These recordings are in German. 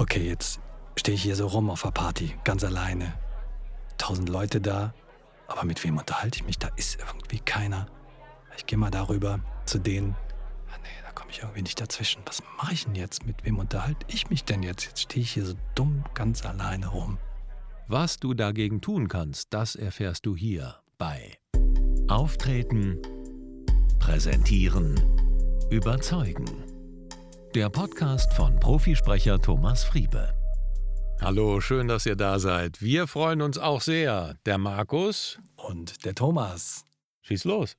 Okay, jetzt stehe ich hier so rum auf der Party, ganz alleine. Tausend Leute da, aber mit wem unterhalte ich mich? Da ist irgendwie keiner. Ich gehe mal darüber zu denen. Ah, nee, da komme ich irgendwie nicht dazwischen. Was mache ich denn jetzt? Mit wem unterhalte ich mich denn jetzt? Jetzt stehe ich hier so dumm ganz alleine rum. Was du dagegen tun kannst, das erfährst du hier bei Auftreten, Präsentieren, Überzeugen. Der Podcast von Profisprecher Thomas Friebe. Hallo, schön, dass ihr da seid. Wir freuen uns auch sehr. Der Markus Und der Thomas. Schieß los.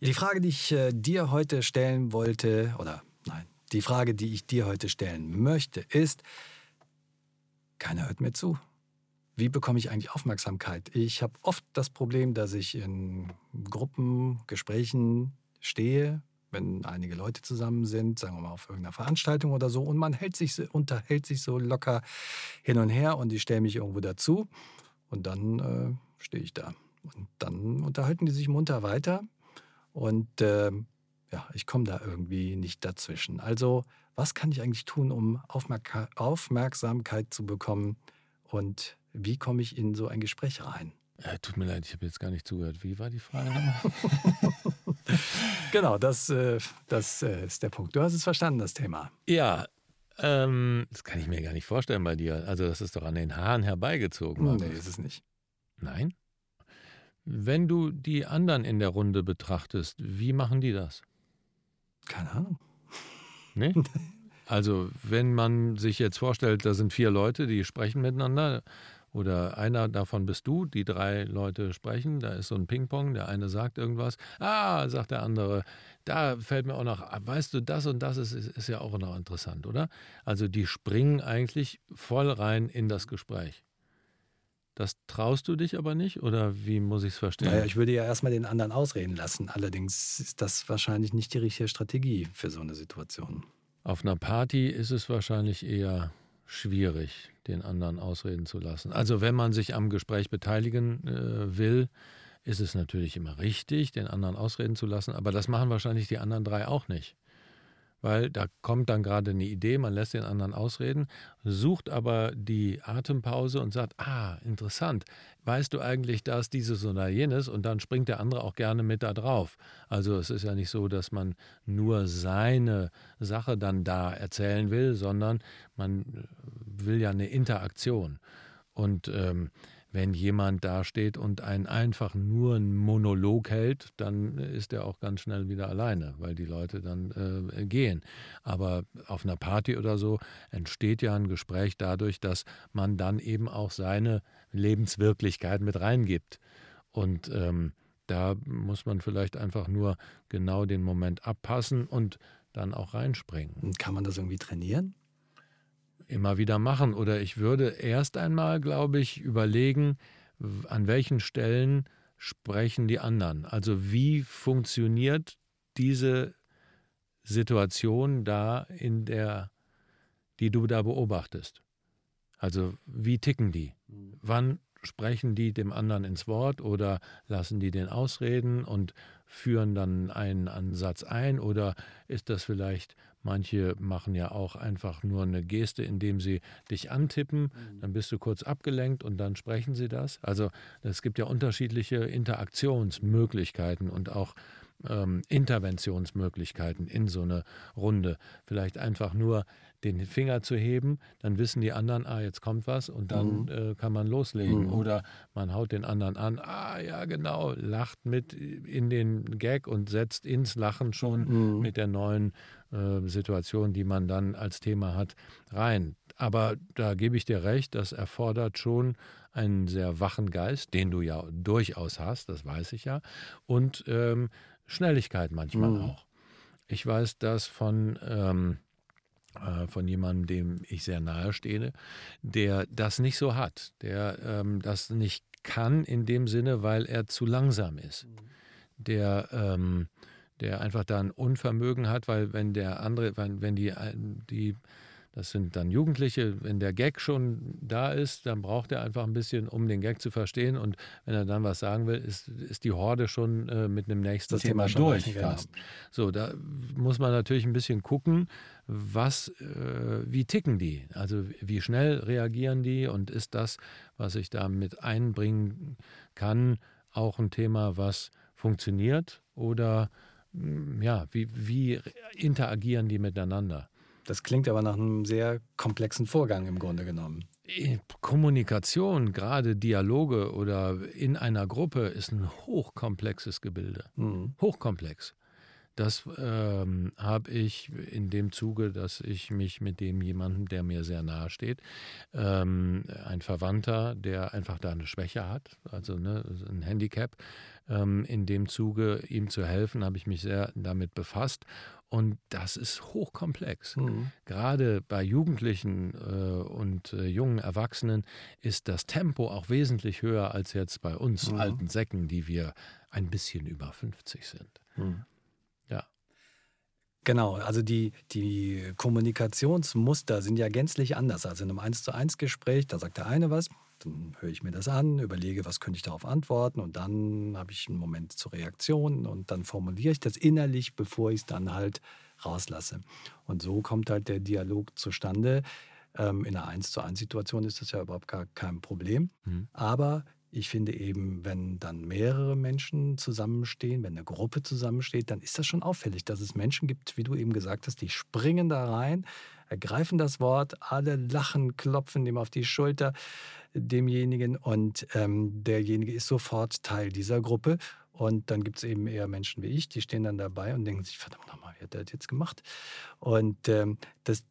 Die Frage, die ich äh, dir heute stellen wollte, oder nein, die Frage, die ich dir heute stellen möchte, ist, keiner hört mir zu. Wie bekomme ich eigentlich Aufmerksamkeit? Ich habe oft das Problem, dass ich in Gruppen, Gesprächen stehe, wenn einige Leute zusammen sind, sagen wir mal auf irgendeiner Veranstaltung oder so, und man hält sich, so- unterhält sich so locker hin und her und ich stelle mich irgendwo dazu und dann äh, stehe ich da. Und dann unterhalten die sich munter weiter und ähm, ja, ich komme da irgendwie nicht dazwischen. Also, was kann ich eigentlich tun, um Aufmerka Aufmerksamkeit zu bekommen und wie komme ich in so ein Gespräch rein? Äh, tut mir leid, ich habe jetzt gar nicht zugehört. Wie war die Frage? Genau, das, äh, das äh, ist der Punkt. Du hast es verstanden, das Thema. ja, ähm, das kann ich mir gar nicht vorstellen bei dir. Also, das ist doch an den Haaren herbeigezogen. Nee, Markus. ist es nicht. Nein? Wenn du die anderen in der Runde betrachtest, wie machen die das? Keine Ahnung. Nee? Also, wenn man sich jetzt vorstellt, da sind vier Leute, die sprechen miteinander, oder einer davon bist du, die drei Leute sprechen, da ist so ein Ping-Pong, der eine sagt irgendwas, ah, sagt der andere, da fällt mir auch noch, ah, weißt du, das und das ist, ist, ist ja auch noch interessant, oder? Also, die springen eigentlich voll rein in das Gespräch. Das traust du dich aber nicht, oder wie muss ich es verstehen? Naja, ich würde ja erstmal den anderen ausreden lassen. Allerdings ist das wahrscheinlich nicht die richtige Strategie für so eine Situation. Auf einer Party ist es wahrscheinlich eher schwierig, den anderen ausreden zu lassen. Also wenn man sich am Gespräch beteiligen äh, will, ist es natürlich immer richtig, den anderen ausreden zu lassen, aber das machen wahrscheinlich die anderen drei auch nicht. Weil da kommt dann gerade eine Idee, man lässt den anderen ausreden, sucht aber die Atempause und sagt, ah, interessant, weißt du eigentlich das, dieses oder jenes? Und dann springt der andere auch gerne mit da drauf. Also es ist ja nicht so, dass man nur seine Sache dann da erzählen will, sondern man will ja eine Interaktion. Und ähm, wenn jemand da steht und einen einfach nur einen Monolog hält, dann ist er auch ganz schnell wieder alleine, weil die Leute dann äh, gehen. Aber auf einer Party oder so entsteht ja ein Gespräch dadurch, dass man dann eben auch seine Lebenswirklichkeit mit reingibt. Und ähm, da muss man vielleicht einfach nur genau den Moment abpassen und dann auch reinspringen kann man das irgendwie trainieren? Immer wieder machen. Oder ich würde erst einmal, glaube ich, überlegen, an welchen Stellen sprechen die anderen. Also wie funktioniert diese Situation da in der, die du da beobachtest? Also wie ticken die? Wann sprechen die dem anderen ins Wort oder lassen die den ausreden und führen dann einen Ansatz ein oder ist das vielleicht, manche machen ja auch einfach nur eine Geste, indem sie dich antippen, dann bist du kurz abgelenkt und dann sprechen sie das. Also es gibt ja unterschiedliche Interaktionsmöglichkeiten und auch ähm, Interventionsmöglichkeiten in so eine Runde. Vielleicht einfach nur den Finger zu heben, dann wissen die anderen, ah, jetzt kommt was und dann äh, kann man loslegen. Oder man haut den anderen an, ah, ja, genau, lacht mit in den Gag und setzt ins Lachen schon mit der neuen äh, Situation, die man dann als Thema hat, rein. Aber da gebe ich dir recht, das erfordert schon einen sehr wachen Geist, den du ja durchaus hast, das weiß ich ja, und ähm, Schnelligkeit manchmal auch. Ich weiß das von, ähm, äh, von jemandem, dem ich sehr nahe stehe, der das nicht so hat, der ähm, das nicht kann in dem Sinne, weil er zu langsam ist. Der, ähm, der einfach da ein Unvermögen hat, weil wenn der andere, wenn, wenn die, die Das sind dann Jugendliche. Wenn der Gag schon da ist, dann braucht er einfach ein bisschen, um den Gag zu verstehen. Und wenn er dann was sagen will, ist, ist die Horde schon äh, mit einem nächsten das Thema, Thema durch genau. So, da muss man natürlich ein bisschen gucken, was, äh, wie ticken die? Also wie schnell reagieren die und ist das, was ich da mit einbringen kann, auch ein Thema, was funktioniert oder hm, ja, wie, wie interagieren die miteinander? Das klingt aber nach einem sehr komplexen Vorgang im Grunde genommen. Kommunikation, gerade Dialoge oder in einer Gruppe, ist ein hochkomplexes Gebilde. Mhm. Hochkomplex. Das ähm, habe ich in dem Zuge, dass ich mich mit dem jemandem, der mir sehr nahe steht, ähm, ein Verwandter, der einfach da eine Schwäche hat, also ne, ein Handicap, ähm, in dem Zuge ihm zu helfen, habe ich mich sehr damit befasst. Und das ist hochkomplex. Mhm. Gerade bei Jugendlichen äh, und äh, jungen Erwachsenen ist das Tempo auch wesentlich höher als jetzt bei uns mhm. alten Säcken, die wir ein bisschen über 50 sind. Mhm. Genau, also die, die Kommunikationsmuster sind ja gänzlich anders. Also in einem 1 zu 1 Gespräch, da sagt der eine was, dann höre ich mir das an, überlege, was könnte ich darauf antworten und dann habe ich einen Moment zur Reaktion und dann formuliere ich das innerlich, bevor ich es dann halt rauslasse. Und so kommt halt der Dialog zustande. Ähm, in einer 1 zu 1 Situation ist das ja überhaupt gar kein Problem. Mhm. Aber ich finde eben, wenn dann mehrere Menschen zusammenstehen, wenn eine Gruppe zusammensteht, dann ist das schon auffällig, dass es Menschen gibt, wie du eben gesagt hast, die springen da rein, ergreifen das Wort, alle lachen, klopfen dem auf die Schulter, demjenigen und ähm, derjenige ist sofort Teil dieser Gruppe. Und dann gibt es eben eher Menschen wie ich, die stehen dann dabei und denken sich, verdammt nochmal, wie hat der das jetzt gemacht? Und ähm, das,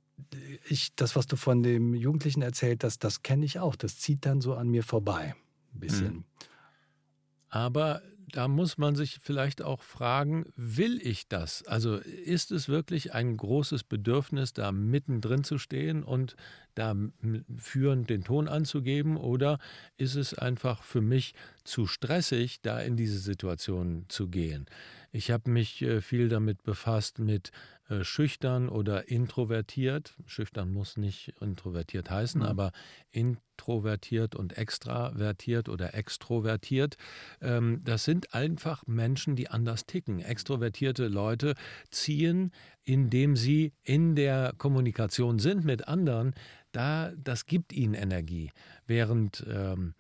ich, das, was du von dem Jugendlichen erzählt hast, das kenne ich auch. Das zieht dann so an mir vorbei ein bisschen. Mhm. Aber da muss man sich vielleicht auch fragen, will ich das? Also ist es wirklich ein großes Bedürfnis, da mittendrin zu stehen und da führend den Ton anzugeben oder ist es einfach für mich zu stressig, da in diese Situation zu gehen? Ich habe mich äh, viel damit befasst mit äh, schüchtern oder introvertiert. Schüchtern muss nicht introvertiert heißen, mhm. aber introvertiert und extravertiert oder extrovertiert. Ähm, das sind einfach Menschen, die anders ticken. Extrovertierte Leute ziehen, indem sie in der Kommunikation sind mit anderen, da, das gibt ihnen Energie. Während ähm,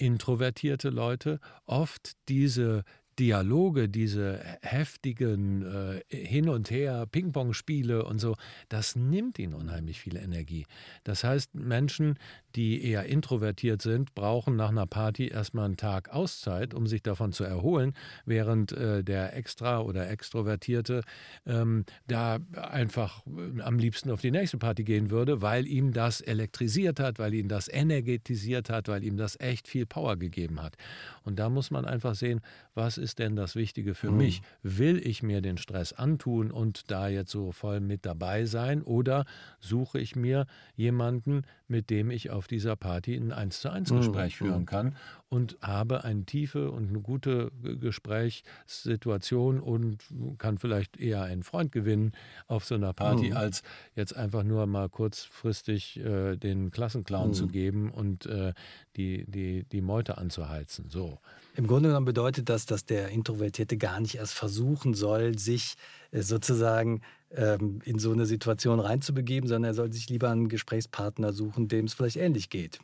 introvertierte Leute oft diese Dialoge, diese heftigen äh, Hin und Her, Ping-Pong-Spiele und so, das nimmt ihnen unheimlich viel Energie. Das heißt, Menschen, die eher introvertiert sind, brauchen nach einer Party erstmal einen Tag Auszeit, um sich davon zu erholen, während äh, der Extra- oder Extrovertierte ähm, da einfach äh, am liebsten auf die nächste Party gehen würde, weil ihm das elektrisiert hat, weil ihn das energetisiert hat, weil ihm das echt viel Power gegeben hat. Und da muss man einfach sehen, was ist denn das Wichtige für mhm. mich? Will ich mir den Stress antun und da jetzt so voll mit dabei sein oder suche ich mir jemanden, mit dem ich auf dieser Party ein 1 zu 1 Gespräch mhm. führen kann und habe eine tiefe und eine gute Gesprächssituation und kann vielleicht eher einen Freund gewinnen auf so einer Party, mhm. als jetzt einfach nur mal kurzfristig äh, den Klassenclown mhm. zu geben und äh, die, die, die Meute anzuheizen. So. Im Grunde genommen bedeutet das, dass der Introvertierte gar nicht erst versuchen soll, sich äh, sozusagen ähm, in so eine Situation reinzubegeben, sondern er soll sich lieber einen Gesprächspartner suchen, dem es vielleicht ähnlich geht.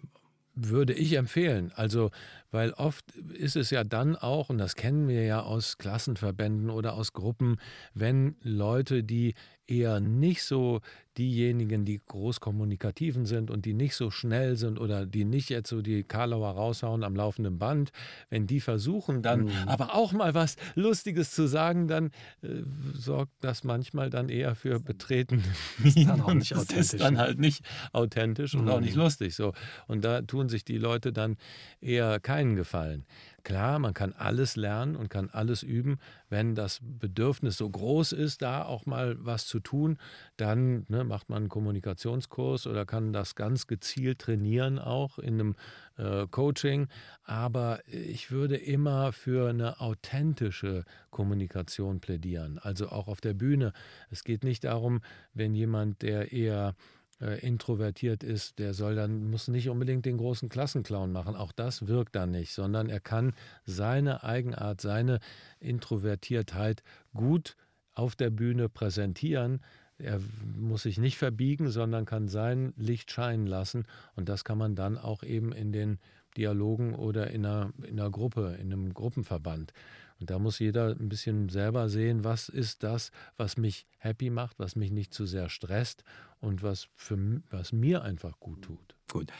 Würde ich empfehlen. Also, weil oft ist es ja dann auch, und das kennen wir ja aus Klassenverbänden oder aus Gruppen, wenn Leute, die eher nicht so diejenigen, die groß kommunikativen sind und die nicht so schnell sind oder die nicht jetzt so die Karlauer raushauen am laufenden Band, wenn die versuchen dann mhm. aber auch mal was Lustiges zu sagen, dann äh, sorgt das manchmal dann eher für Betreten. Das ist dann auch nicht authentisch. Das ist dann halt nicht authentisch und mhm. auch nicht lustig so. Und da tun sich die Leute dann eher keinen Gefallen. Klar, man kann alles lernen und kann alles üben. Wenn das Bedürfnis so groß ist, da auch mal was zu tun, dann ne, macht man einen Kommunikationskurs oder kann das ganz gezielt trainieren, auch in einem äh, Coaching. Aber ich würde immer für eine authentische Kommunikation plädieren, also auch auf der Bühne. Es geht nicht darum, wenn jemand, der eher äh, introvertiert ist, der soll dann, muss nicht unbedingt den großen Klassenclown machen. Auch das wirkt dann nicht, sondern er kann seine Eigenart, seine Introvertiertheit gut auf der Bühne präsentieren. Er muss sich nicht verbiegen, sondern kann sein Licht scheinen lassen. Und das kann man dann auch eben in den Dialogen oder in einer, in einer Gruppe, in einem Gruppenverband. Und da muss jeder ein bisschen selber sehen, was ist das, was mich happy macht, was mich nicht zu sehr stresst und was, für, was mir einfach gut tut. Gut.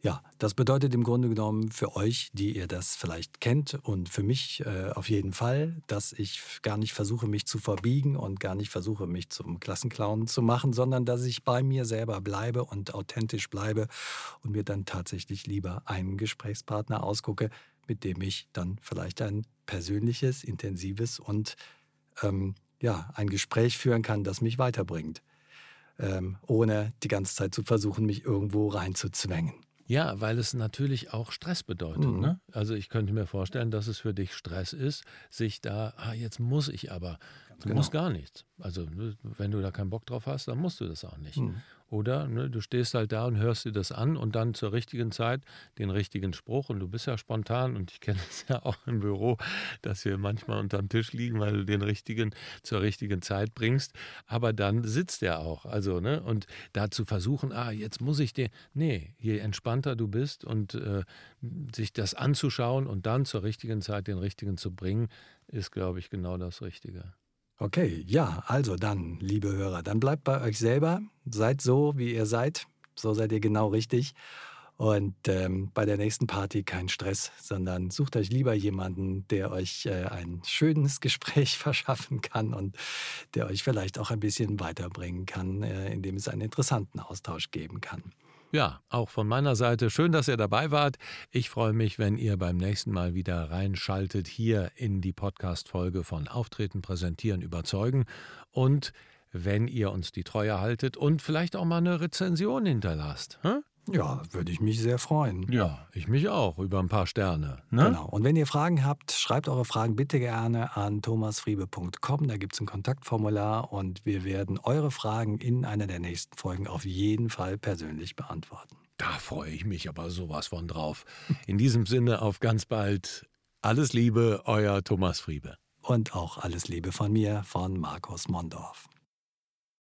Ja, das bedeutet im Grunde genommen für euch, die ihr das vielleicht kennt und für mich äh, auf jeden Fall, dass ich gar nicht versuche, mich zu verbiegen und gar nicht versuche, mich zum Klassenclown zu machen, sondern dass ich bei mir selber bleibe und authentisch bleibe und mir dann tatsächlich lieber einen Gesprächspartner ausgucke, mit dem ich dann vielleicht ein persönliches, intensives und ähm, ja, ein Gespräch führen kann, das mich weiterbringt, ähm, ohne die ganze Zeit zu versuchen, mich irgendwo reinzuzwängen. Ja, weil es natürlich auch Stress bedeutet. Mhm. Ne? Also ich könnte mir vorstellen, dass es für dich Stress ist, sich da, ah, jetzt muss ich aber. Du genau. musst gar nichts. Also ne, wenn du da keinen Bock drauf hast, dann musst du das auch nicht. Mhm. Oder ne, du stehst halt da und hörst dir das an und dann zur richtigen Zeit den richtigen Spruch und du bist ja spontan und ich kenne es ja auch im Büro, dass wir manchmal unterm Tisch liegen, weil du den richtigen zur richtigen Zeit bringst. Aber dann sitzt er auch. Also, ne, und da zu versuchen, ah, jetzt muss ich dir. Nee, je entspannter du bist und äh, sich das anzuschauen und dann zur richtigen Zeit den richtigen zu bringen, ist, glaube ich, genau das Richtige. Okay, ja, also dann, liebe Hörer, dann bleibt bei euch selber, seid so, wie ihr seid, so seid ihr genau richtig. Und ähm, bei der nächsten Party kein Stress, sondern sucht euch lieber jemanden, der euch äh, ein schönes Gespräch verschaffen kann und der euch vielleicht auch ein bisschen weiterbringen kann, äh, indem es einen interessanten Austausch geben kann. Ja, auch von meiner Seite schön, dass ihr dabei wart. Ich freue mich, wenn ihr beim nächsten Mal wieder reinschaltet hier in die Podcast-Folge von Auftreten, Präsentieren, Überzeugen und wenn ihr uns die Treue haltet und vielleicht auch mal eine Rezension hinterlasst. Hm? Ja, würde ich mich sehr freuen. Ja, ich mich auch, über ein paar Sterne. Ne? Genau. Und wenn ihr Fragen habt, schreibt eure Fragen bitte gerne an thomasfriebe.com. Da gibt es ein Kontaktformular und wir werden eure Fragen in einer der nächsten Folgen auf jeden Fall persönlich beantworten. Da freue ich mich aber sowas von drauf. In diesem Sinne, auf ganz bald. Alles Liebe, euer Thomas Friebe. Und auch alles Liebe von mir, von Markus Mondorf.